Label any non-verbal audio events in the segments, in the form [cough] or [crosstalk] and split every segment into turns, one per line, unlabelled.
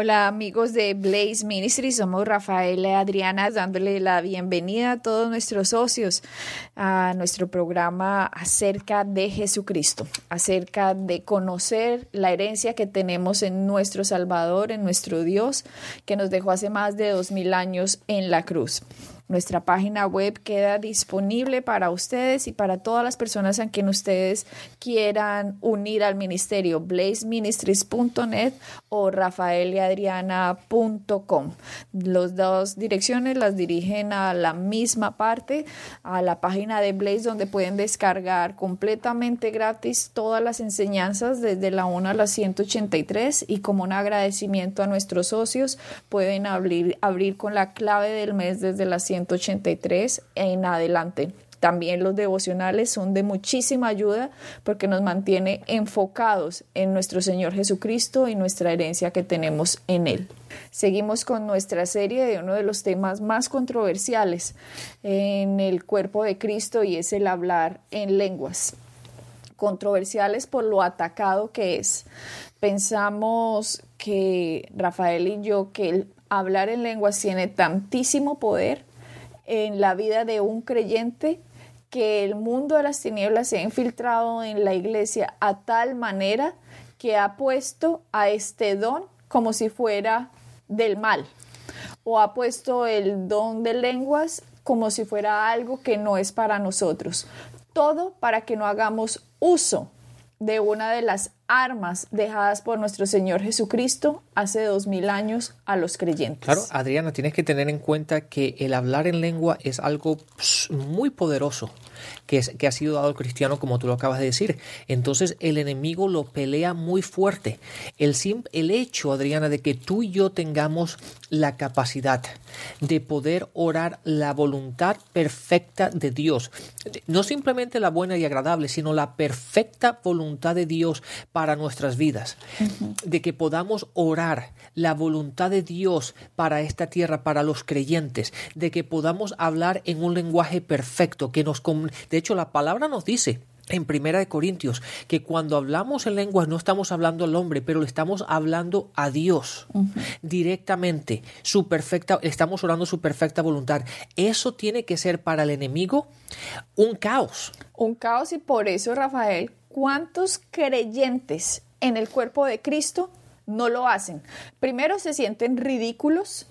Hola amigos de Blaze Ministries, somos Rafael y Adriana dándole la bienvenida a todos nuestros socios a nuestro programa acerca de Jesucristo, acerca de conocer la herencia que tenemos en nuestro Salvador, en nuestro Dios, que nos dejó hace más de dos mil años en la cruz. Nuestra página web queda disponible para ustedes y para todas las personas a quien ustedes quieran unir al ministerio, blazeministries.net o rafaeliadriana.com. Las dos direcciones las dirigen a la misma parte, a la página de Blaze, donde pueden descargar completamente gratis todas las enseñanzas desde la 1 a la 183 y como un agradecimiento a nuestros socios pueden abrir, abrir con la clave del mes desde la 183 183 en adelante. También los devocionales son de muchísima ayuda porque nos mantiene enfocados en nuestro Señor Jesucristo y nuestra herencia que tenemos en Él. Seguimos con nuestra serie de uno de los temas más controversiales en el cuerpo de Cristo y es el hablar en lenguas. Controversiales por lo atacado que es. Pensamos que Rafael y yo que el hablar en lenguas tiene tantísimo poder en la vida de un creyente que el mundo de las tinieblas se ha infiltrado en la iglesia a tal manera que ha puesto a este don como si fuera del mal o ha puesto el don de lenguas como si fuera algo que no es para nosotros. Todo para que no hagamos uso de una de las armas dejadas por nuestro Señor Jesucristo hace dos mil años a los creyentes.
Claro, Adriana, tienes que tener en cuenta que el hablar en lengua es algo muy poderoso que, es, que ha sido dado al cristiano, como tú lo acabas de decir. Entonces el enemigo lo pelea muy fuerte. El, el hecho, Adriana, de que tú y yo tengamos la capacidad de poder orar la voluntad perfecta de Dios, no simplemente la buena y agradable, sino la perfecta voluntad de Dios para nuestras vidas, de que podamos orar la voluntad de Dios para esta tierra, para los creyentes, de que podamos hablar en un lenguaje perfecto, que nos de hecho la palabra nos dice en Primera de Corintios que cuando hablamos en lenguas no estamos hablando al hombre, pero le estamos hablando a Dios directamente, su perfecta, estamos orando su perfecta voluntad. Eso tiene que ser para el enemigo un caos.
Un caos y por eso, Rafael, ¿cuántos creyentes en el cuerpo de Cristo no lo hacen. Primero se sienten ridículos,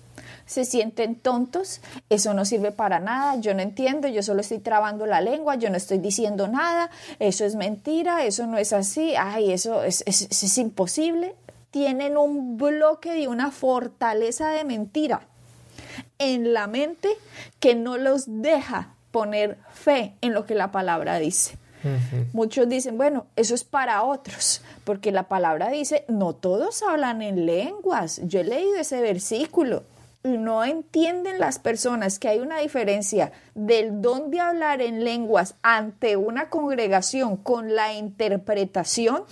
se sienten tontos, eso no sirve para nada, yo no entiendo, yo solo estoy trabando la lengua, yo no estoy diciendo nada, eso es mentira, eso no es así, ay, eso es, es imposible. Tienen un bloque de una fortaleza de mentira en la mente que no los deja poner fe en lo que la palabra dice. Muchos dicen, bueno, eso es para otros, porque la palabra dice, no todos hablan en lenguas. Yo he leído ese versículo y no entienden las personas que hay una diferencia del don de hablar en lenguas ante una congregación con la interpretación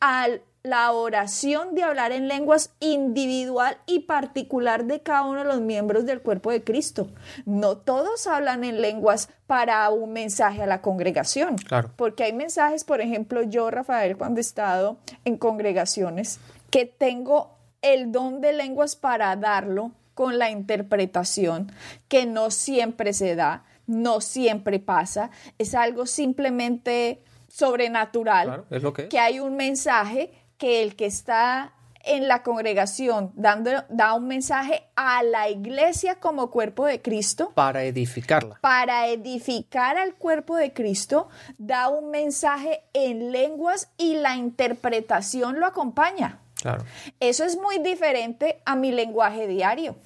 al la oración de hablar en lenguas individual y particular de cada uno de los miembros del cuerpo de Cristo. No todos hablan en lenguas para un mensaje a la congregación.
Claro.
Porque hay mensajes, por ejemplo, yo, Rafael, cuando he estado en congregaciones, que tengo el don de lenguas para darlo con la interpretación, que no siempre se da, no siempre pasa, es algo simplemente sobrenatural,
es lo que,
que hay un mensaje que el que está en la congregación dando, da un mensaje a la iglesia como cuerpo de Cristo.
Para edificarla.
Para edificar al cuerpo de Cristo, da un mensaje en lenguas y la interpretación lo acompaña.
Claro.
Eso es muy diferente a mi lenguaje diario.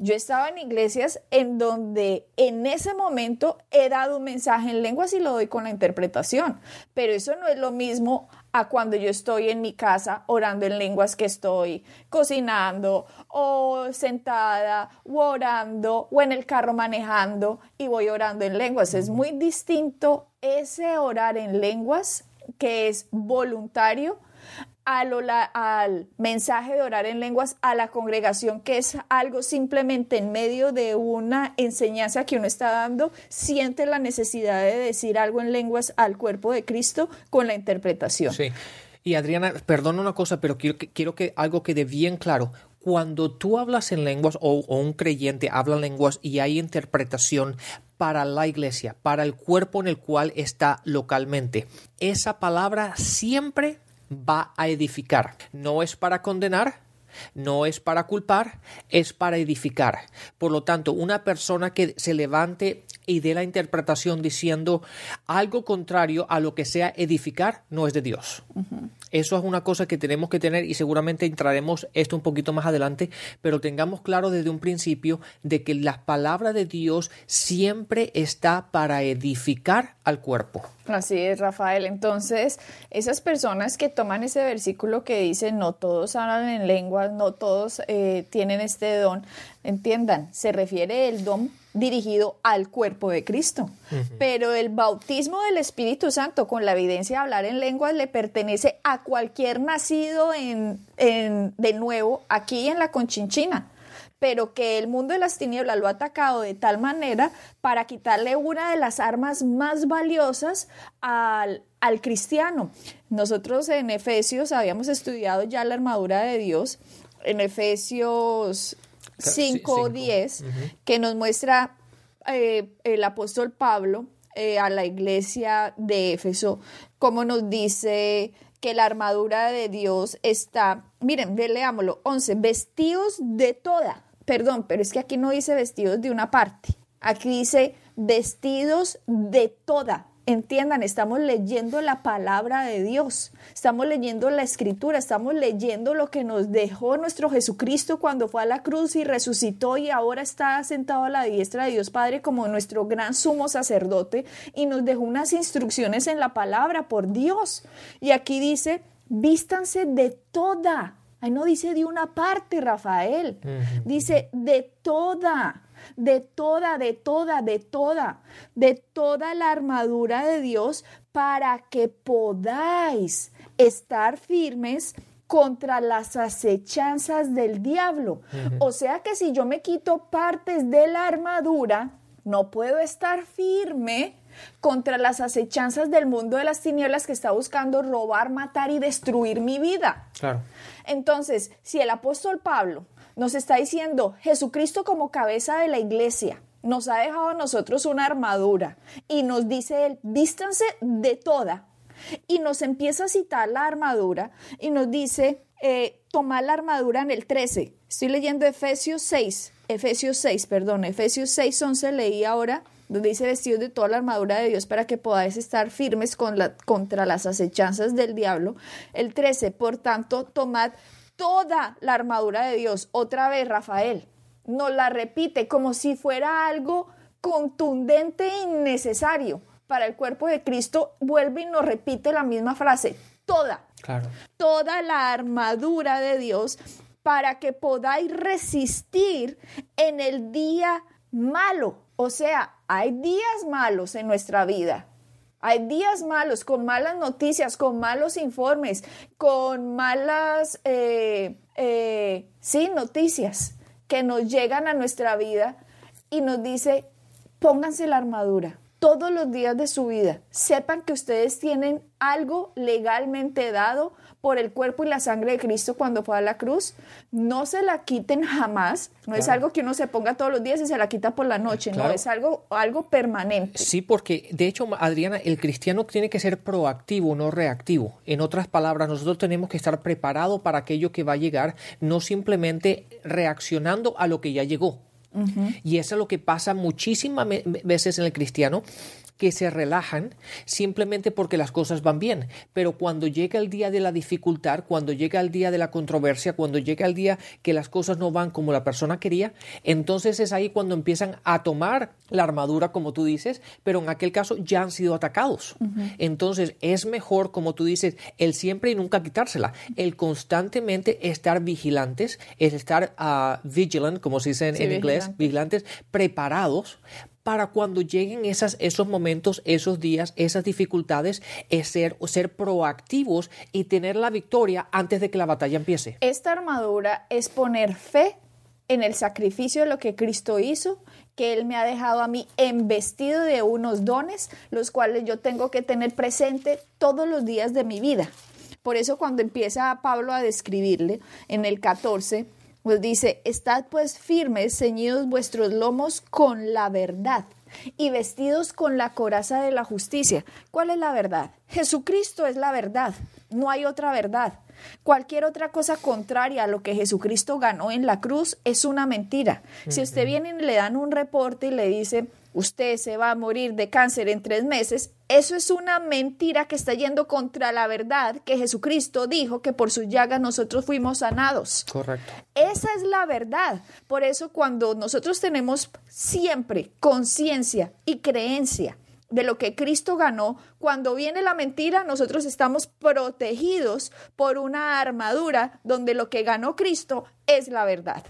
Yo estaba en iglesias en donde en ese momento he dado un mensaje en lenguas y lo doy con la interpretación, pero eso no es lo mismo a cuando yo estoy en mi casa orando en lenguas que estoy cocinando o sentada o orando o en el carro manejando y voy orando en lenguas. Es muy distinto ese orar en lenguas que es voluntario al mensaje de orar en lenguas a la congregación, que es algo simplemente en medio de una enseñanza que uno está dando, siente la necesidad de decir algo en lenguas al cuerpo de Cristo con la interpretación.
Sí. Y Adriana, perdona una cosa, pero quiero que, quiero que algo quede bien claro. Cuando tú hablas en lenguas o, un creyente habla en lenguas y hay interpretación para la iglesia, para el cuerpo en el cual está localmente, esa palabra siempre va a edificar. No es para condenar, no es para culpar, es para edificar. Por lo tanto, una persona que se levante y dé la interpretación diciendo algo contrario a lo que sea edificar, no es de Dios. Eso es una cosa que tenemos que tener y seguramente entraremos esto un poquito más adelante, pero tengamos claro desde un principio de que la palabra de Dios siempre está para edificar al cuerpo.
Así es, Rafael. Entonces, esas personas que toman ese versículo que dice, no todos hablan en lenguas, no todos eh, tienen este don, entiendan, se refiere el don dirigido al cuerpo de Cristo. Pero el bautismo del Espíritu Santo con la evidencia de hablar en lenguas le pertenece a cualquier nacido en, de nuevo aquí en la Conchinchina pero que el mundo de las tinieblas lo ha atacado de tal manera para quitarle una de las armas más valiosas al, al cristiano. Nosotros en Efesios habíamos estudiado ya la armadura de Dios, en Efesios 5.10, que nos muestra eh, el apóstol Pablo eh, a la iglesia de Éfeso, como nos dice que la armadura de Dios está, miren, leámoslo, 11, vestidos de toda perdón, pero es que aquí no dice vestidos de una parte, aquí dice vestidos de toda. Entiendan, estamos leyendo la palabra de Dios, estamos leyendo la escritura, estamos leyendo lo que nos dejó nuestro Jesucristo cuando fue a la cruz y resucitó y ahora está sentado a la diestra de Dios Padre como nuestro gran sumo sacerdote y nos dejó unas instrucciones en la palabra por Dios. Y aquí dice, vístanse de toda Ahí no dice de una parte, Rafael. Dice de toda, de toda, de toda, de toda, de toda la armadura de Dios para que podáis estar firmes contra las acechanzas del diablo. O sea que si yo me quito partes de la armadura, no puedo estar firme contra las acechanzas del mundo de las tinieblas que está buscando robar, matar y destruir mi vida.
Claro.
Entonces, si el apóstol Pablo nos está diciendo Jesucristo como cabeza de la iglesia, nos ha dejado a nosotros una armadura y nos dice él, vístanse de toda. Y nos empieza a citar la armadura y nos dice, eh, tomar la armadura en el 13. Estoy leyendo Efesios 6, Efesios 6, perdón, Efesios 6, 11 leí ahora donde dice vestidos de toda la armadura de Dios para que podáis estar firmes con la, contra las acechanzas del diablo. El 13, por tanto, tomad toda la armadura de Dios. Otra vez, Rafael, nos la repite como si fuera algo contundente e innecesario. Para el cuerpo de Cristo vuelve y nos repite la misma frase, toda,
claro.
toda la armadura de Dios para que podáis resistir en el día malo. O sea, hay días malos en nuestra vida. Hay días malos, con malas noticias, con malos informes, con malas, eh, eh, sí, noticias que nos llegan a nuestra vida y nos dice, pónganse la armadura todos los días de su vida. Sepan que ustedes tienen algo legalmente dado por el cuerpo y la sangre de Cristo cuando fue a la cruz. No se la quiten jamás. No es algo que uno se ponga todos los días y se la quita por la noche. No, es algo, algo permanente.
Sí, porque de hecho, Adriana, el cristiano tiene que ser proactivo, no reactivo. En otras palabras, nosotros tenemos que estar preparados para aquello que va a llegar, no simplemente reaccionando a lo que ya llegó. Y eso es lo que pasa muchísimas veces en el cristiano, que se relajan simplemente porque las cosas van bien. Pero cuando llega el día de la dificultad, cuando llega el día de la controversia, cuando llega el día que las cosas no van como la persona quería, entonces es ahí cuando empiezan a tomar la armadura, como tú dices, pero en aquel caso ya han sido atacados. Entonces es mejor, como tú dices, el siempre y nunca quitársela, el constantemente estar vigilantes, es estar uh, vigilant, como se dice en, inglés, vigilantes, preparados para cuando lleguen esas, esos momentos, esos días, esas dificultades, es ser, ser proactivos y tener la victoria antes de que la batalla empiece.
Esta armadura es poner fe en el sacrificio de lo que Cristo hizo, que Él me ha dejado a mí embestido de unos dones, los cuales yo tengo que tener presente todos los días de mi vida. Por eso cuando empieza Pablo a describirle en el 14, pues dice, estad pues firmes, ceñidos vuestros lomos con la verdad y vestidos con la coraza de la justicia. ¿Cuál es la verdad? Jesucristo es la verdad, no hay otra verdad. Cualquier otra cosa contraria a lo que Jesucristo ganó en la cruz es una mentira. Si usted viene y le dan un reporte y le dice, usted se va a morir de cáncer en tres meses, eso es una mentira que está yendo contra la verdad que Jesucristo dijo que por su llaga nosotros fuimos sanados.
Correcto.
Esa es la verdad. Por eso cuando nosotros tenemos siempre conciencia y creencia de lo que Cristo ganó, cuando viene la mentira, nosotros estamos protegidos por una armadura donde lo que ganó Cristo es la verdad.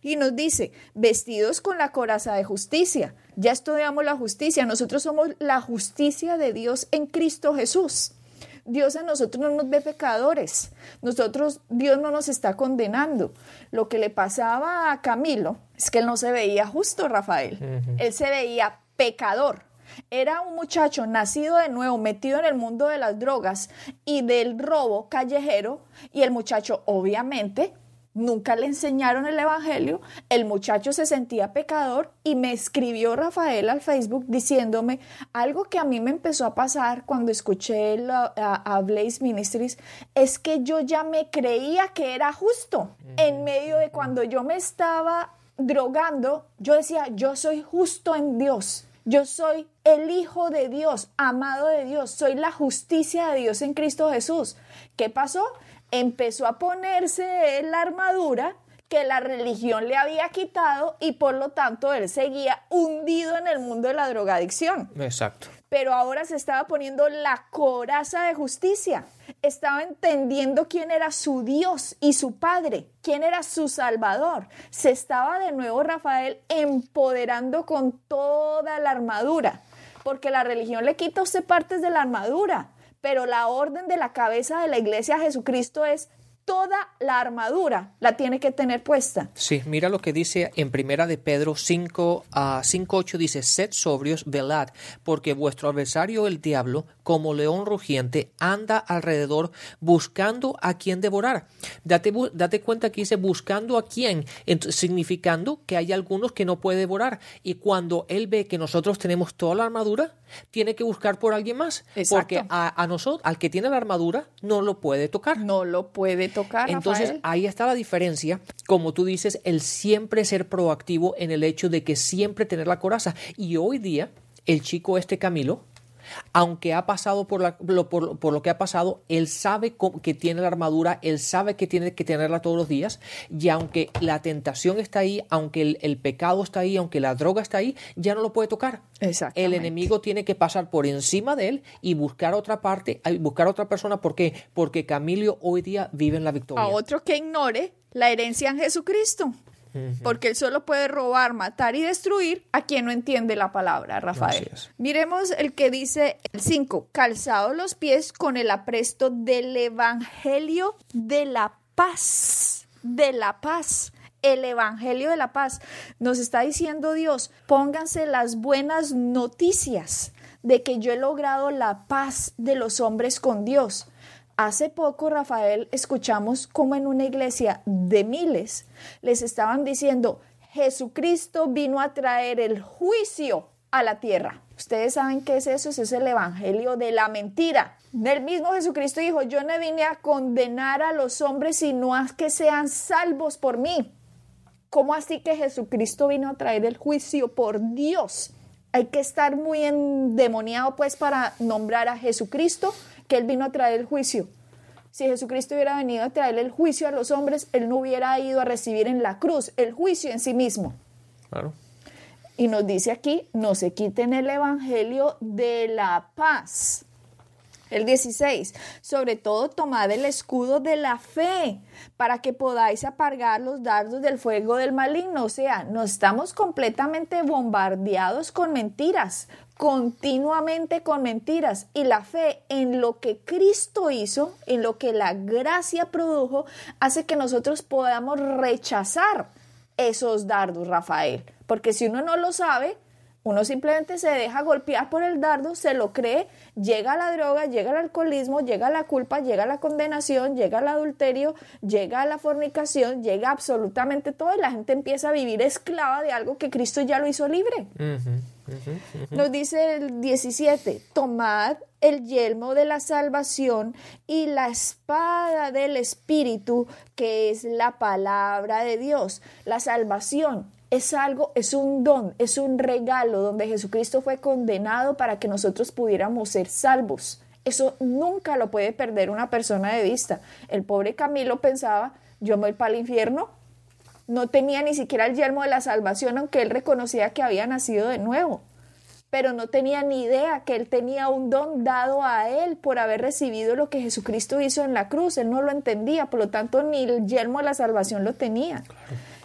Y nos dice, vestidos con la coraza de justicia. Ya estudiamos la justicia, nosotros somos la justicia de Dios en Cristo Jesús. Dios a nosotros no nos ve pecadores. Nosotros, Dios no nos está condenando. Lo que le pasaba a Camilo es que él no se veía justo, Rafael. Él se veía pecador. Era un muchacho nacido de nuevo, metido en el mundo de las drogas y del robo callejero, y el muchacho obviamente nunca le enseñaron el Evangelio, el muchacho se sentía pecador y me escribió Rafael al Facebook diciéndome algo que a mí me empezó a pasar cuando escuché a, Blaze Ministries, es que yo ya me creía que era justo. En medio de cuando yo me estaba drogando, yo decía, yo soy justo en Dios. Yo soy el Hijo de Dios, amado de Dios, soy la justicia de Dios en Cristo Jesús. ¿Qué pasó? Empezó a ponerse la armadura que la religión le había quitado y por lo tanto él seguía hundido en el mundo de la drogadicción.
Exacto.
Pero ahora se estaba poniendo la coraza de justicia. Estaba entendiendo quién era su Dios y su Padre, quién era su Salvador. Se estaba de nuevo Rafael empoderando con toda la armadura, porque la religión le quita a usted partes de la armadura, pero la orden de la cabeza de la iglesia Jesucristo es toda la armadura la tiene que tener puesta.
Sí, mira lo que dice en primera de Pedro 5 a 5.8 dice, sed sobrios, velad, porque vuestro adversario el diablo, como león rugiente, anda alrededor buscando a quien devorar. Date, date cuenta que dice buscando a quién, significando que hay algunos que no puede devorar. Y cuando él ve que nosotros tenemos toda la armadura, tiene que buscar por alguien más. Porque a, a nosotros, al que tiene la armadura, no lo puede tocar.
No lo puede tocar.
Entonces ahí está la diferencia, como tú dices, el siempre ser proactivo en el hecho de que siempre tener la coraza. Y hoy día, el chico este Camilo, aunque ha pasado por, la, por, lo que ha pasado, él sabe que tiene la armadura, él sabe que tiene que tenerla todos los días, y aunque la tentación está ahí, aunque el, pecado está ahí, aunque la droga está ahí, ya no lo puede tocar. El enemigo tiene que pasar por encima de él y buscar otra parte, buscar otra persona. ¿Por qué? Porque Camilo hoy día vive en la victoria.
A otro que ignore la herencia en Jesucristo porque él solo puede robar, matar y destruir a quien no entiende la palabra, Rafael. Miremos el que dice el 5, calzados los pies con el apresto del Evangelio de la paz, de la paz el Evangelio de la Paz. Nos está diciendo Dios, pónganse las buenas noticias de que yo he logrado la paz de los hombres con Dios. Hace poco, Rafael, escuchamos como en una iglesia de miles les estaban diciendo, Jesucristo vino a traer el juicio a la tierra. Ustedes saben qué es eso, es el evangelio de la mentira. Del mismo Jesucristo dijo, yo no vine a condenar a los hombres, sino a que sean salvos por mí. ¿Cómo así que Jesucristo vino a traer el juicio por Dios? Hay que estar muy endemoniado pues para nombrar a Jesucristo que Él vino a traer el juicio. Si Jesucristo hubiera venido a traer el juicio a los hombres, Él no hubiera ido a recibir en la cruz el juicio en sí mismo.
Claro.
Y nos dice aquí, no se quiten el Evangelio de la paz. El 16, sobre todo tomad el escudo de la fe para que podáis apagar los dardos del fuego del maligno. O sea, no estamos completamente bombardeados con mentiras, continuamente con mentiras. Y la fe en lo que Cristo hizo, en lo que la gracia produjo, hace que nosotros podamos rechazar esos dardos, Rafael. Porque si uno no lo sabe, uno simplemente se deja golpear por el dardo, se lo cree, llega la droga, llega el alcoholismo, llega la culpa, llega la condenación, llega el adulterio, llega la fornicación, llega absolutamente todo y la gente empieza a vivir esclava de algo que Cristo ya lo hizo libre. Nos dice el 17, tomad el yelmo de la salvación y la espada del Espíritu, que es la palabra de Dios. La salvación es algo, es un don, es un regalo donde Jesucristo fue condenado para que nosotros pudiéramos ser salvos. Eso nunca lo puede perder una persona de vista. El pobre Camilo pensaba, yo me voy para el infierno. No tenía ni siquiera el yelmo de la salvación, aunque él reconocía que había nacido de nuevo. Pero no tenía ni idea que él tenía un don dado a él por haber recibido lo que Jesucristo hizo en la cruz. Él no lo entendía, por lo tanto ni el yelmo de la salvación lo tenía.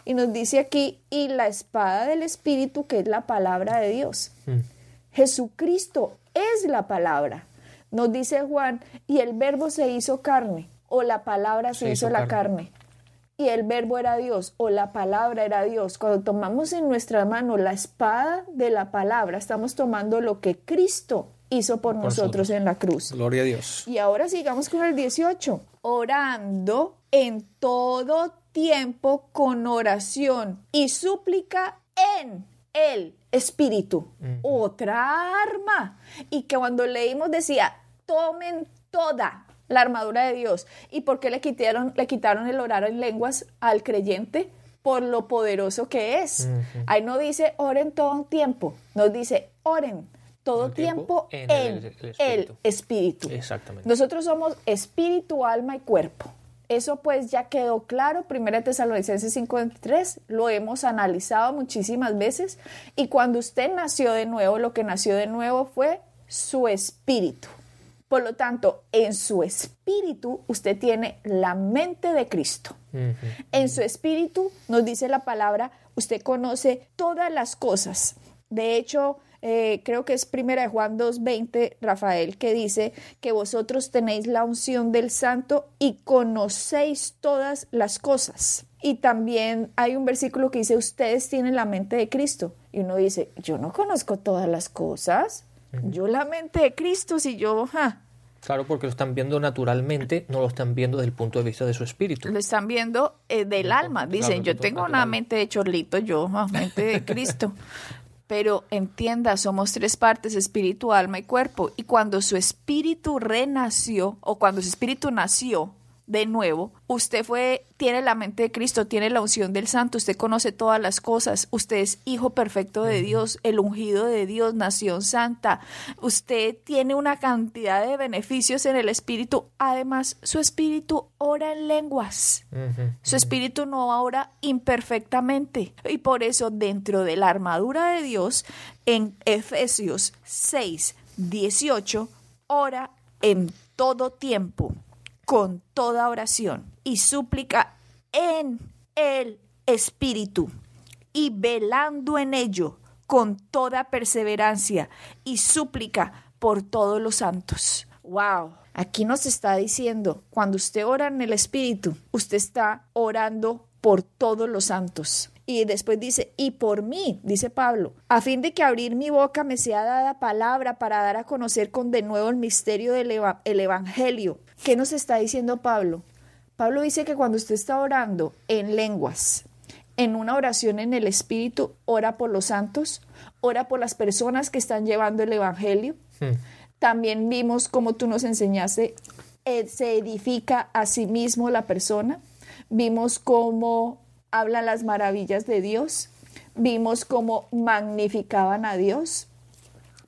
Y nos dice aquí, y la espada del Espíritu, que es la palabra de Dios. Mm. Jesucristo es la palabra. Nos dice Juan, y el verbo se hizo carne, o la palabra se, hizo, la carne. Y el verbo era Dios, o la palabra era Dios. Cuando tomamos en nuestra mano la espada de la palabra, estamos tomando lo que Cristo hizo por, nosotros, en la cruz.
Gloria a Dios.
Y ahora sigamos con el 18. Orando en todo tiempo con oración y súplica en el Espíritu. Otra arma. Y que cuando leímos decía, tomen toda la armadura de Dios. ¿Y por qué le quitaron, le quitaron el orar en lenguas al creyente? Por lo poderoso que es. Ahí no dice oren todo un tiempo, nos dice oren todo tiempo, en, el, espíritu.
Exactamente.
Nosotros somos espíritu, alma y cuerpo. Eso pues ya quedó claro, 1 Tesalonicenses 5.3, lo hemos analizado muchísimas veces y cuando usted nació de nuevo, lo que nació de nuevo fue su espíritu. Por lo tanto, en su espíritu usted tiene la mente de Cristo. En su espíritu, nos dice la palabra, usted conoce todas las cosas. De hecho, eh, creo que es primera de Juan 2.20, Rafael, que dice que vosotros tenéis la unción del santo y conocéis todas las cosas. Y también hay un versículo que dice, ustedes tienen la mente de Cristo. Y uno dice, yo no conozco todas las cosas. Yo la mente de Cristo, si yo...
Claro, porque lo están viendo naturalmente, no lo están viendo desde el punto de vista de su espíritu.
Lo están viendo eh, del alma. Dicen, yo tengo una mente de chorlito, yo, mente de Cristo. [laughs] Pero entienda, somos tres partes, espíritu, alma y cuerpo. Y cuando su espíritu renació, o cuando su espíritu nació, de nuevo, usted fue, tiene la mente de Cristo, tiene la unción del Santo, usted conoce todas las cosas, usted es hijo perfecto de Dios, el ungido de Dios, nación santa, usted tiene una cantidad de beneficios en el Espíritu, además su Espíritu ora en lenguas, su Espíritu no ora imperfectamente. Y por eso dentro de la armadura de Dios, en Efesios 6, 18, ora en todo tiempo con toda oración y súplica en el Espíritu y velando en ello con toda perseverancia y súplica por todos los santos. Wow, aquí nos está diciendo, cuando usted ora en el Espíritu, usted está orando por todos los santos. Y después dice, y por mí, dice Pablo, a fin de que abrir mi boca me sea dada palabra para dar a conocer con de nuevo el misterio del el Evangelio. ¿Qué nos está diciendo Pablo? Pablo dice que cuando usted está orando en lenguas, en una oración en el Espíritu, ora por los santos, ora por las personas que están llevando el Evangelio. Hmm. También vimos como tú nos enseñaste, eh, se edifica a sí mismo la persona. Vimos cómo hablan las maravillas de Dios, vimos cómo magnificaban a Dios,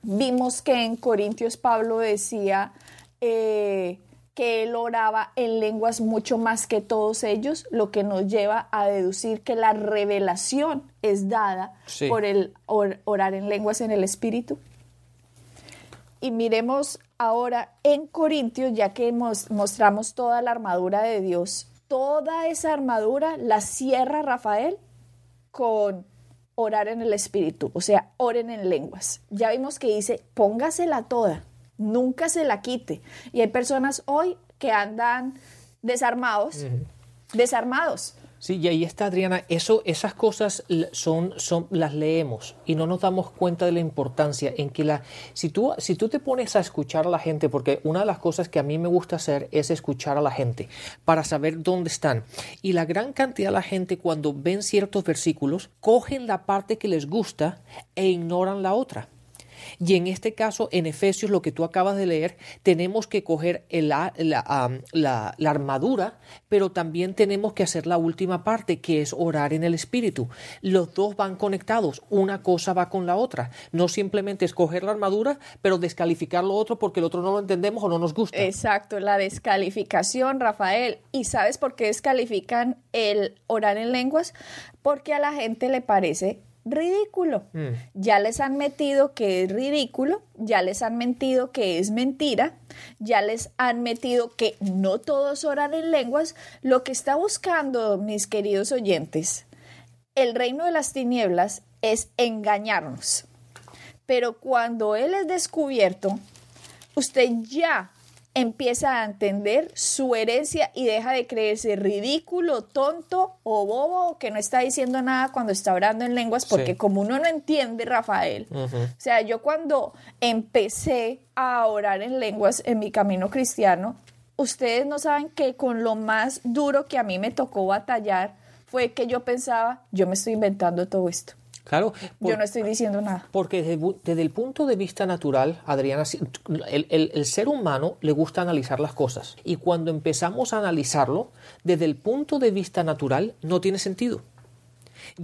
vimos que en Corintios Pablo decía eh, que él oraba en lenguas mucho más que todos ellos, lo que nos lleva a deducir que la revelación es dada por el orar en lenguas en el Espíritu. Y miremos Ahora, en Corintios, ya que mostramos toda la armadura de Dios, toda esa armadura la cierra Rafael con orar en el Espíritu, o sea, oren en lenguas. Ya vimos que dice, póngasela toda, nunca se la quite. Y hay personas hoy que andan desarmados, desarmados.
Sí, y ahí está Adriana, eso, esas cosas son, son, las leemos y no nos damos cuenta de la importancia en que la, si tú, si tú te pones a escuchar a la gente, porque una de las cosas que a mí me gusta hacer es escuchar a la gente para saber dónde están. Y la gran cantidad de la gente cuando ven ciertos versículos, cogen la parte que les gusta e ignoran la otra. Y en este caso, en Efesios, lo que tú acabas de leer, tenemos que coger la, la, armadura, pero también tenemos que hacer la última parte, que es orar en el Espíritu. Los dos van conectados, una cosa va con la otra. No simplemente escoger la armadura, pero descalificar lo otro porque el otro no lo entendemos o no nos gusta.
Exacto, la descalificación, Rafael. ¿Y sabes por qué descalifican el orar en lenguas? Porque a la gente le parece ridículo. Mm. Ya les han metido que es ridículo, ya les han mentido que es mentira, ya les han metido que no todos oran en lenguas. Lo que está buscando, mis queridos oyentes, el reino de las tinieblas es engañarnos. Pero cuando Él es descubierto, usted ya empieza a entender su herencia y deja de creerse ridículo, tonto o bobo que no está diciendo nada cuando está orando en lenguas, porque como uno no entiende, Rafael, o sea, yo cuando empecé a orar en lenguas en mi camino cristiano, ustedes no saben que con lo más duro que a mí me tocó batallar fue que yo pensaba, yo me estoy inventando todo esto.
Claro.
Yo no estoy diciendo nada.
Porque desde, el punto de vista natural, Adriana, el, ser humano le gusta analizar las cosas. Y cuando empezamos a analizarlo, desde el punto de vista natural, no tiene sentido.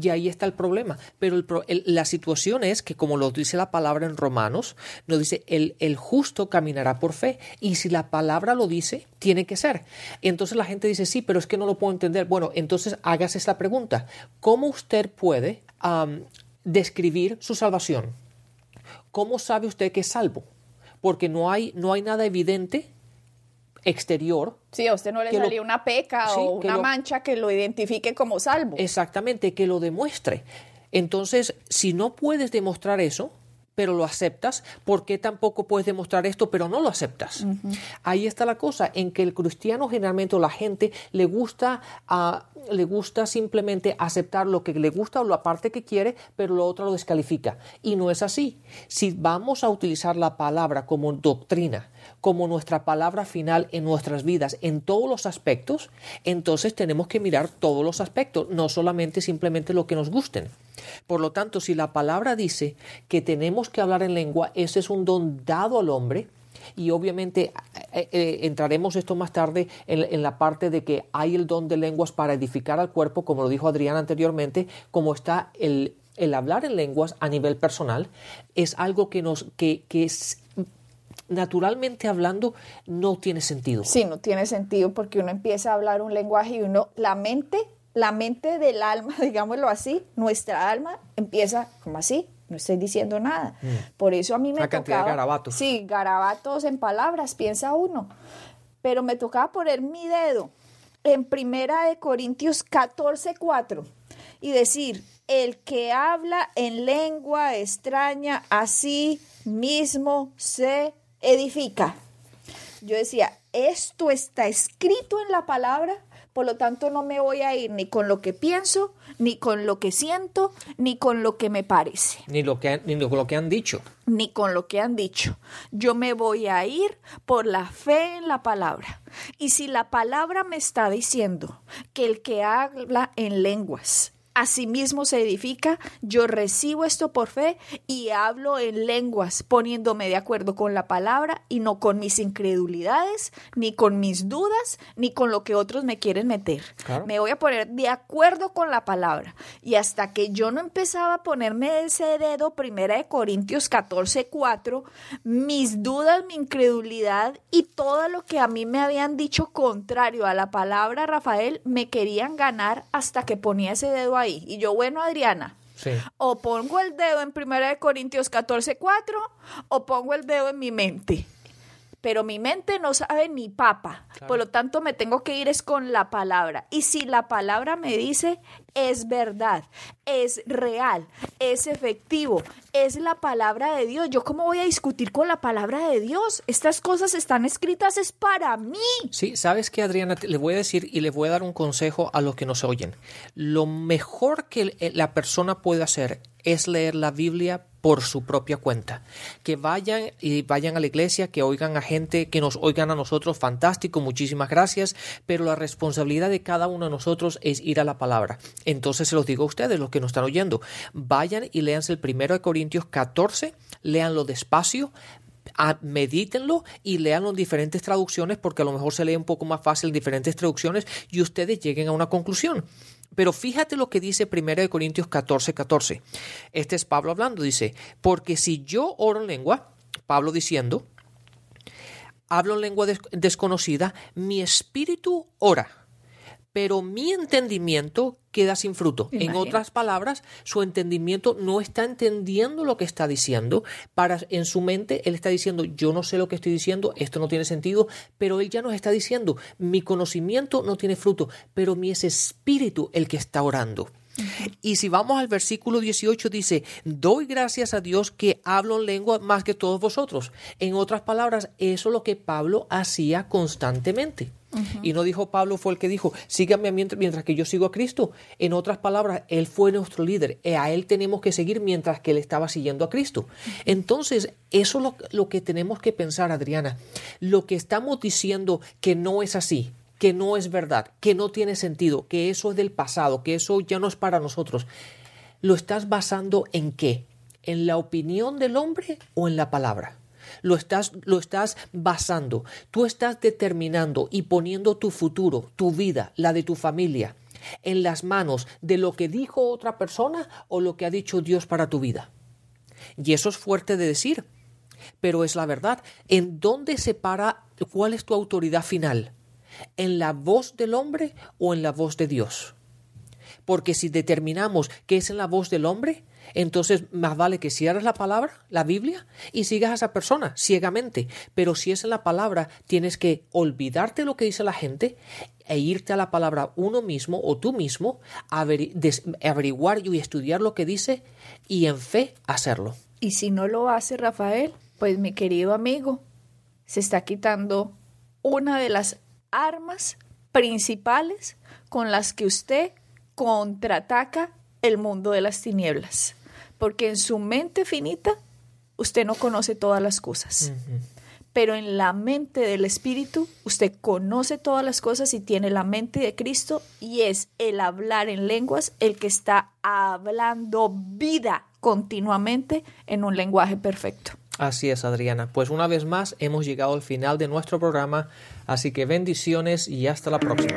Y ahí está el problema. Pero la situación es que, como lo dice la palabra en Romanos, nos dice, el, el, justo caminará por fe. Y si la palabra lo dice, tiene que ser. Entonces la gente dice, sí, pero es que no lo puedo entender. Bueno, entonces hágase esta pregunta. ¿Cómo usted puede describir su salvación. ¿Cómo sabe usted que es salvo? Porque no hay, no hay nada evidente exterior.
Sí, a usted no le salió una peca o una mancha que lo identifique como salvo.
Exactamente, que lo demuestre. Entonces, si no puedes demostrar eso, pero lo aceptas, ¿por qué tampoco puedes demostrar esto, pero no lo aceptas? Ahí está la cosa, en que el cristiano generalmente o la gente le gusta, uh, le gusta simplemente aceptar lo que le gusta o la parte que quiere, pero lo otro lo descalifica. Y no es así. Si vamos a utilizar la palabra como doctrina, como nuestra palabra final en nuestras vidas, en todos los aspectos, entonces tenemos que mirar todos los aspectos, no solamente simplemente lo que nos gusten. Por lo tanto, si la palabra dice que tenemos que hablar en lengua, ese es un don dado al hombre, y obviamente eh, eh, entraremos esto más tarde en, la parte de que hay el don de lenguas para edificar al cuerpo, como lo dijo Adrián anteriormente, como está el, el hablar en lenguas a nivel personal, es algo que nos, que, que naturalmente hablando no tiene sentido.
Sí, no tiene sentido porque uno empieza a hablar un lenguaje y uno, la mente la mente del alma, [laughs] digámoslo así, nuestra alma empieza como así, no estoy diciendo nada. Mm. Por eso a mí me
Una cantidad de garabatos.
Sí, garabatos en palabras, piensa uno. Pero me tocaba poner mi dedo en Primera de Corintios 14, 4 y decir, el que habla en lengua extraña, así mismo se edifica. Yo decía, esto está escrito en la palabra por lo tanto, no me voy a ir ni con lo que pienso, ni con lo que siento, ni con lo que me parece.
Ni, lo que, ni con lo que han dicho.
Ni con lo que han dicho. Yo me voy a ir por la fe en la palabra. Y si la palabra me está diciendo que el que habla en lenguas Asimismo se edifica, yo recibo esto por fe y hablo en lenguas, poniéndome de acuerdo con la palabra y no con mis incredulidades, ni con mis dudas, ni con lo que otros me quieren meter. Me voy a poner de acuerdo con la palabra. Y hasta que yo no empezaba a ponerme ese dedo, primera de Corintios 14, 4, mis dudas, mi incredulidad y todo lo que a mí me habían dicho contrario a la palabra, Rafael, me querían ganar hasta que ponía ese dedo ahí y yo, bueno, Adriana, o pongo el dedo en 1 Corintios 14, 4 o pongo el dedo en mi mente. Pero mi mente no sabe ni papa. Por lo tanto, me tengo que ir es con la palabra. Y si la palabra me dice, es verdad, es real, es efectivo, es la palabra de Dios. ¿Yo cómo voy a discutir con la palabra de Dios? Estas cosas están escritas, es para mí.
Sí, sabes que Adriana, le voy a decir y le voy a dar un consejo a los que nos oyen. Lo mejor que la persona puede hacer es leer la Biblia por su propia cuenta. Que vayan y vayan a la iglesia, que oigan a gente, que nos oigan a nosotros, fantástico, muchísimas gracias, pero la responsabilidad de cada uno de nosotros es ir a la palabra. Entonces se los digo a ustedes, los que nos están oyendo, vayan y léanse el primero de Corintios 14, léanlo despacio, medítenlo y leanlo en diferentes traducciones porque a lo mejor se lee un poco más fácil en diferentes traducciones y ustedes lleguen a una conclusión. Pero fíjate lo que dice 1 Corintios 14, 14. Este es Pablo hablando, dice, porque si yo oro en lengua, Pablo diciendo, hablo en lengua desconocida, mi espíritu ora pero mi entendimiento queda sin fruto. En otras palabras, su entendimiento no está entendiendo lo que está diciendo. Para en su mente él está diciendo, yo no sé lo que estoy diciendo, esto no tiene sentido, pero él ya nos está diciendo, mi conocimiento no tiene fruto, pero mi es espíritu el que está orando. Y si vamos al versículo 18 dice, doy gracias a Dios que hablo en lengua más que todos vosotros. En otras palabras, eso es lo que Pablo hacía constantemente. Y no dijo Pablo fue el que dijo, síganme mientras, mientras, que yo sigo a Cristo. En otras palabras, Él fue nuestro líder. Y a Él tenemos que seguir mientras que Él estaba siguiendo a Cristo. Entonces, eso es lo, lo que tenemos que pensar, Adriana. Lo que estamos diciendo que no es así, que no es verdad, que no tiene sentido, que eso es del pasado, que eso ya no es para nosotros. ¿Lo estás basando en qué? ¿En la opinión del hombre o en la palabra? Lo estás, lo estás basando, tú estás determinando y poniendo tu futuro, tu vida, la de tu familia, en las manos de lo que dijo otra persona o lo que ha dicho Dios para tu vida. Y eso es fuerte de decir, pero es la verdad. ¿En dónde se para cuál es tu autoridad final? ¿En la voz del hombre o en la voz de Dios? Porque si determinamos que es en la voz del hombre, entonces más vale que cierres la palabra, la Biblia, y sigas a esa persona ciegamente. Pero si es en la palabra, tienes que olvidarte lo que dice la gente e irte a la palabra uno mismo o tú mismo, averiguar y estudiar lo que dice y en fe hacerlo.
Y si no lo hace Rafael, pues mi querido amigo, se está quitando una de las armas principales con las que usted contraataca el mundo de las tinieblas porque en su mente finita usted no conoce todas las cosas. Pero en la mente del Espíritu usted conoce todas las cosas y tiene la mente de Cristo y es el hablar en lenguas el que está hablando vida continuamente en un lenguaje perfecto.
Así es, Adriana. Pues una vez más hemos llegado al final de nuestro programa, así que bendiciones y hasta la próxima.